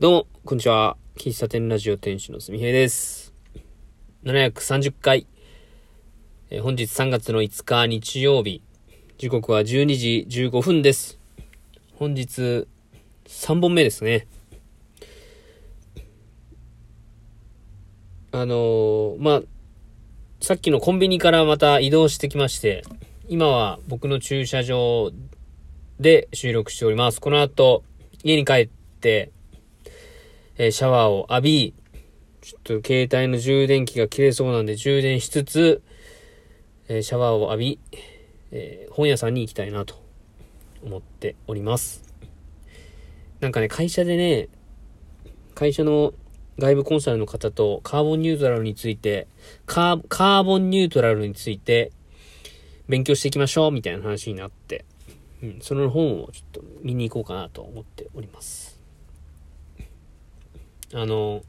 どうも、こんにちは。喫茶店ラジオ店主のすみへいです。730回。え本日3月の5日日曜日。時刻は12時15分です。本日3本目ですね。あのーまあ、さっきのコンビニからまた移動してきまして、今は僕の駐車場で収録しております。この後、家に帰って、えシャワーを浴び、ちょっと携帯の充電器が切れそうなんで充電しつつ、えシャワーを浴び、え本屋さんに行きたいなと思っております。なんかね、会社でね、会社の外部コンサルの方とカーボンニュートラルについて、カーカーボンニュートラルについて勉強していきましょうみたいな話になって、うん、その本をちょっと見に行こうかなと思っております。あの、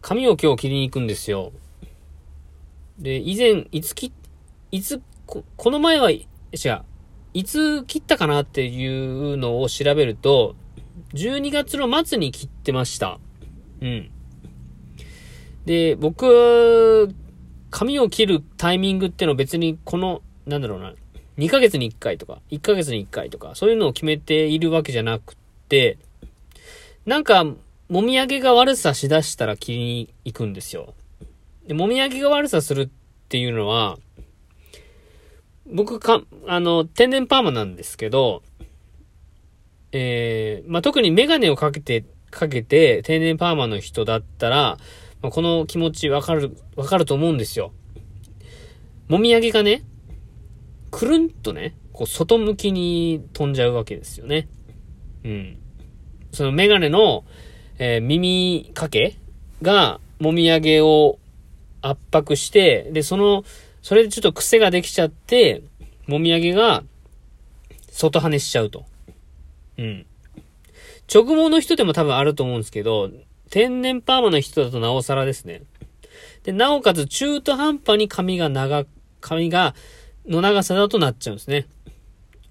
髪を今日切りに行くんですよ。で、以前、いつ切、いつ、ここの前は、違う、いつ切ったかなっていうのを調べると、12月の末に切ってました。うん。で、僕、髪を切るタイミングってのは別にこの、なんだろうな、2ヶ月に1回とか、1ヶ月に1回とか、そういうのを決めているわけじゃなくて、なんか、もみあげが悪さしだしたら切りに行くんですよ。で、もみあげが悪さするっていうのは、僕か、あの、天然パーマなんですけど、えー、まあ、特にメガネをかけて、かけて、天然パーマの人だったら、まあ、この気持ちわかる、わかると思うんですよ。もみあげがね、くるんとね、こう、外向きに飛んじゃうわけですよね。うん。そのメガネの、えー耳掛けが、もみあげを圧迫して、で、その、それでちょっと癖ができちゃって、もみあげが、外跳ねしちゃうと。うん。直毛の人でも多分あると思うんですけど、天然パーマの人だとなおさらですね。で、なおかつ中途半端に髪が長、髪が、の長さだとなっちゃうんですね。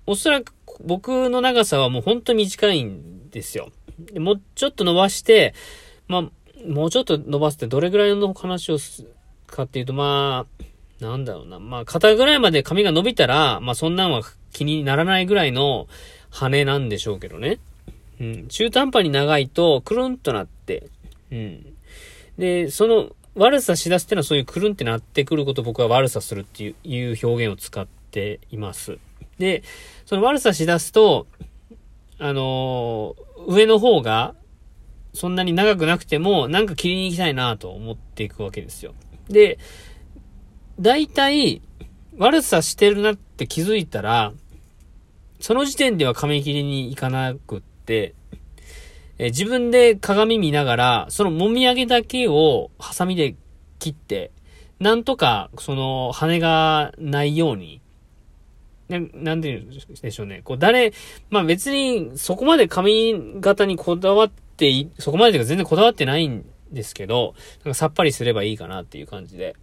おそらく僕の長さはもう本当に短いんですよ。でもうちょっと伸ばして、まあ、もうちょっと伸ばすってどれぐらいの話をすかっていうと、まあ、なんだろうな。まあ、肩ぐらいまで髪が伸びたら、まあ、そんなんは気にならないぐらいの羽なんでしょうけどね。うん。中途半端に長いと、くるんとなって、うん。で、その、悪さしだすってのはそういうくるんってなってくることを僕は悪さするっていう表現を使っています。で、その悪さしだすと、あのー上の方が、そんなに長くなくても、なんか切りに行きたいなと思っていくわけですよ。で、大体、悪さしてるなって気づいたら、その時点では髪切りに行かなくって、え自分で鏡見ながら、そのもみあげだけをハサミで切って、なんとか、その、羽がないように、ななんて言うんでしょうね。こう、誰、まあ別に、そこまで髪型にこだわって、そこまでというか全然こだわってないんですけど、なんかさっぱりすればいいかなっていう感じで。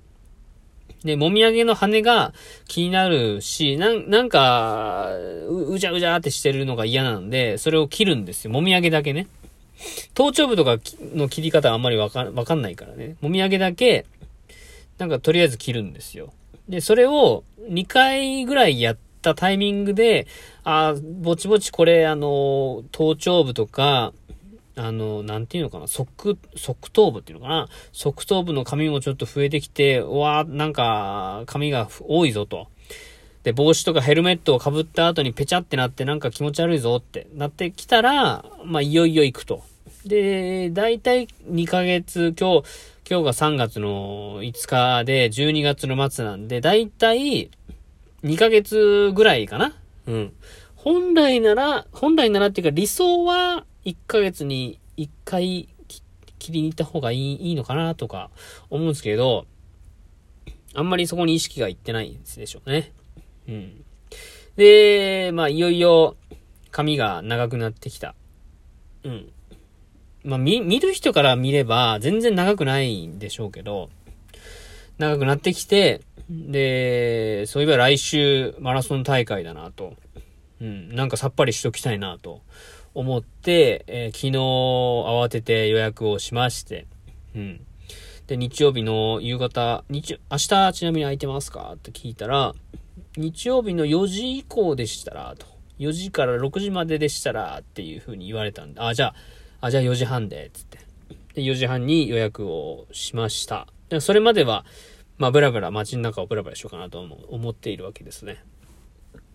で、もみあげの羽が気になるし、なん、なんか、う、うじゃうじゃってしてるのが嫌なんで、それを切るんですよ。もみあげだけね。頭頂部とかの切り方あんまりわかん、わかんないからね。もみあげだけ、なんかとりあえず切るんですよ。で、それを2回ぐらいやってたタイミングで、あぼちぼちこれ、あの、頭頂部とか、あの、なんていうのかな、側、側頭部っていうのかな、側頭部の髪もちょっと増えてきて、うわなんか、髪が多いぞと。で、帽子とかヘルメットを被った後にペチャってなってなんか気持ち悪いぞってなってきたら、まあ、いよいよ行くと。で、だいたい2ヶ月、今日、今日が3月の5日で12月の末なんで、だいたい2ヶ月ぐらいかなうん。本来なら、本来ならっていうか理想は1ヶ月に1回き切りに行った方がいいいいのかなとか思うんですけど、あんまりそこに意識がいってないんでしょうね。うん。で、まあ、いよいよ髪が長くなってきた。うん。まあ、見、見る人から見れば全然長くないんでしょうけど、長くなってきて、で、そういえば来週マラソン大会だなと。うん、なんかさっぱりしときたいなと思って、えー、昨日慌てて予約をしまして、うん。で、日曜日の夕方、日、明日ちなみに空いてますか？って聞いたら、日曜日の4時以降でしたら、と。4時から6時まででしたら、っていう風に言われたんで、あ、じゃあ、あ、じゃあ4時半で、つって。で、4時半に予約をしました。でそれまでは、まあ、ブラブラ街の中をブラブラしようかなと思っているわけですね。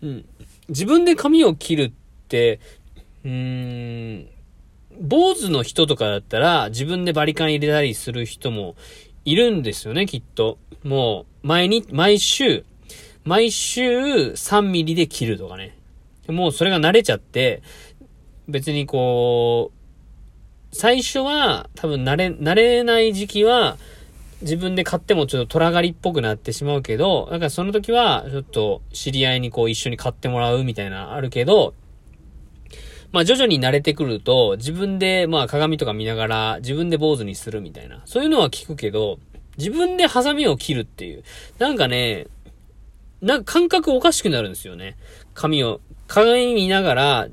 うん。自分で髪を切るって、うーん、坊主の人とかだったら自分でバリカン入れたりする人もいるんですよね、きっと。もう、前に、毎週、毎週3ミリで切るとかね。もうそれが慣れちゃって、別にこう、最初は多分慣れ、慣れない時期は、自分で買ってもちょっと虎狩りっぽくなってしまうけど、だからその時は、ちょっと知り合いにこう一緒に買ってもらうみたいなあるけど、まあ徐々に慣れてくると、自分でまあ鏡とか見ながら自分で坊主にするみたいな。そういうのは聞くけど、自分でハサミを切るっていう。なんかね、なんか感覚おかしくなるんですよね。髪を、鏡見ながら、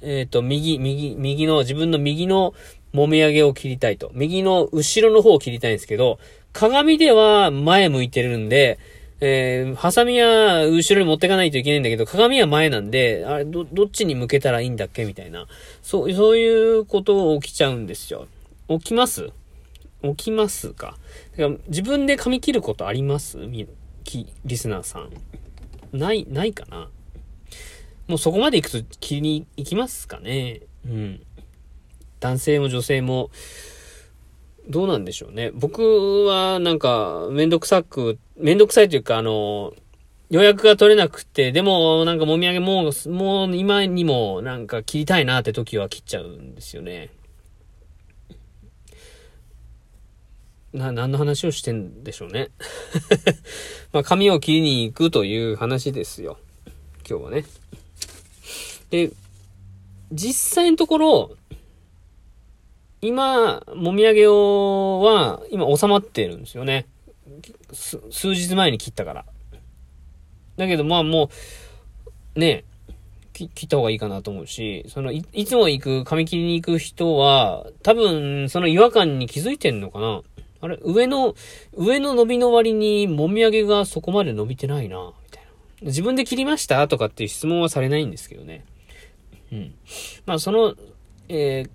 えっ、ー、と、右、右、右の、自分の右のもみあげを切りたいと。右の後ろの方を切りたいんですけど、鏡では前向いてるんで、えー、ハサミは後ろに持ってかないといけないんだけど、鏡は前なんで、あれ、ど、どっちに向けたらいいんだっけみたいな。そう、そういうことを起きちゃうんですよ。起きます？起きますか？か自分で髪切ることあります？み、き、リスナーさん。ない、ないかな？もうそこまで行くと切りに行きますかね？うん。男性も女性も、どうなんでしょうね。僕はなんか、めんどくさく、めんどくさいというか、あの、予約が取れなくて、でも、なんかもみあげもう、もう今にもなんか切りたいなって時は切っちゃうんですよね。な、何の話をしてんでしょうね。まあ、髪を切りに行くという話ですよ。今日はね。で、実際のところ、今、もみあげをは、今収まってるんですよね。数日前に切ったから。だけど、まあもう、ね、切った方がいいかなと思うし、そのい、いつも行く、髪切りに行く人は、多分、その違和感に気づいてんのかなあれ、上の、上の伸びの割に、もみあげがそこまで伸びてないな、みたいな。自分で切りました？とかっていう質問はされないんですけどね。うん。まあ、その、えー、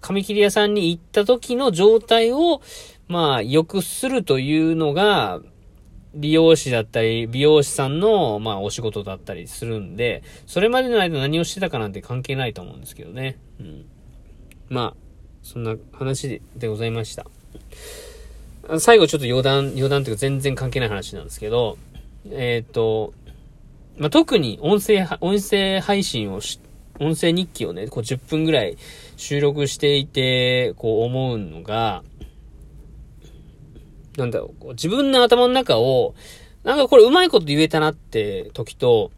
髪切り屋さんに行った時の状態を、まあ、良くするというのが、利用師だったり、美容師さんの、まあ、お仕事だったりするんで、それまでの間何をしてたかなんて関係ないと思うんですけどね。うん。まあ、そんな話でございました。最後ちょっと余談、余談というか全然関係ない話なんですけど、えっ、ー、と、まあ、特に音声、音声配信をし、音声日記をね、こう10分ぐらい収録していて、こう思うのが、なんだろう、こう自分の頭の中を、なんかこれうまいこと言えたなって時と、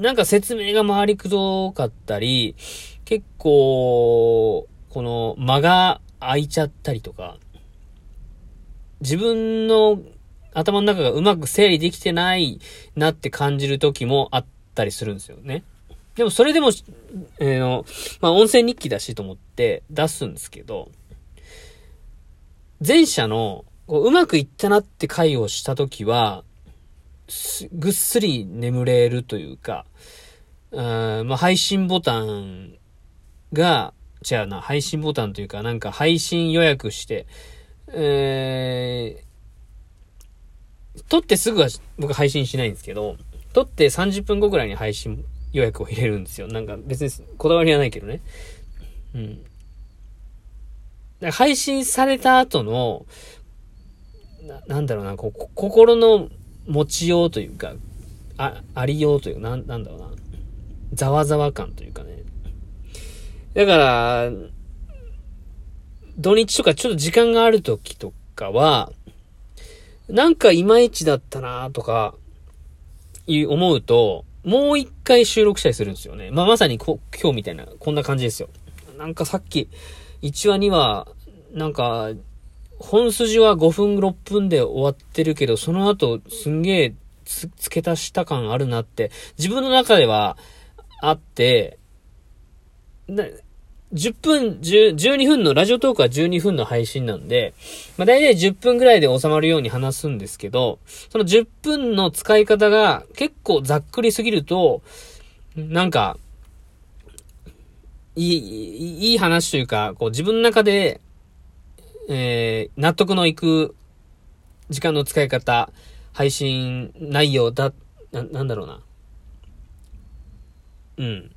なんか説明が回りくどかったり、結構、この間が空いちゃったりとか、自分の頭の中がうまく整理できてないなって感じる時もあったりするんですよね。でもそれでも、えー、の、まあ、音声日記だしと思って出すんですけど、前者の、こううまくいったなって回をしたときは、ぐっすり眠れるというか、あまあ、配信ボタンが、違うな、配信ボタンというか、なんか配信予約して、えー、撮ってすぐは僕配信しないんですけど、撮って30分後ぐらいに配信予約を入れるんですよ。なんか別にこだわりはないけどね。うん。配信された後の、な、なんだろうな、こう、心の持ちようというか、あ、ありようというか、なん、なんだろうな。ざわざわ感というかね。だから、土日とかちょっと時間がある時とかは、なんかいまいちだったなとか、いう思うと、もう一回収録したりするんですよね。まあ、まさにこ今日みたいな、こんな感じですよ。なんかさっき、1話2話、なんか、本筋は5分6分で終わってるけど、その後すんげえ付け足した感あるなって、自分の中ではあって、10分、10 12分の、ラジオトークは12分の配信なんで、まあ大体10分ぐらいで収まるように話すんですけど、その10分の使い方が結構ざっくりすぎると、なんか、いい、いい話というか、こう自分の中で、えー、納得のいく時間の使い方、配信内容だ、な、なんだろうな。うん。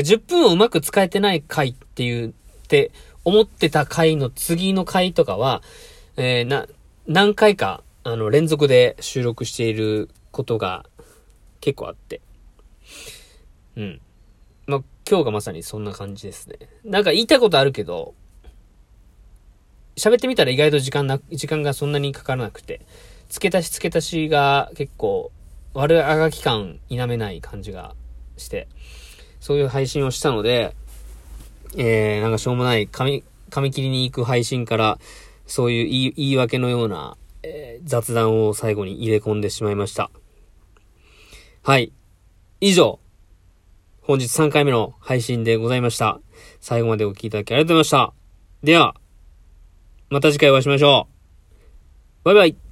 10分をうまく使えてない回っていう、って思ってた回の次の回とかは、えー、な、何回か、あの、連続で収録していることが結構あって。うん。ま、今日がまさにそんな感じですね。なんか言いたいことあるけど、喋ってみたら意外と時間な、時間がそんなにかからなくて、付け足し付け足しが結構、悪あがき感否めない感じがして、そういう配信をしたので、えー、なんかしょうもない紙、紙切りに行く配信から、そういう言い言い訳のような、えー、雑談を最後に入れ込んでしまいました。はい。以上、本日3回目の配信でございました。最後までお聴きいただきありがとうございました。では、また次回お会いしましょう。バイバイ。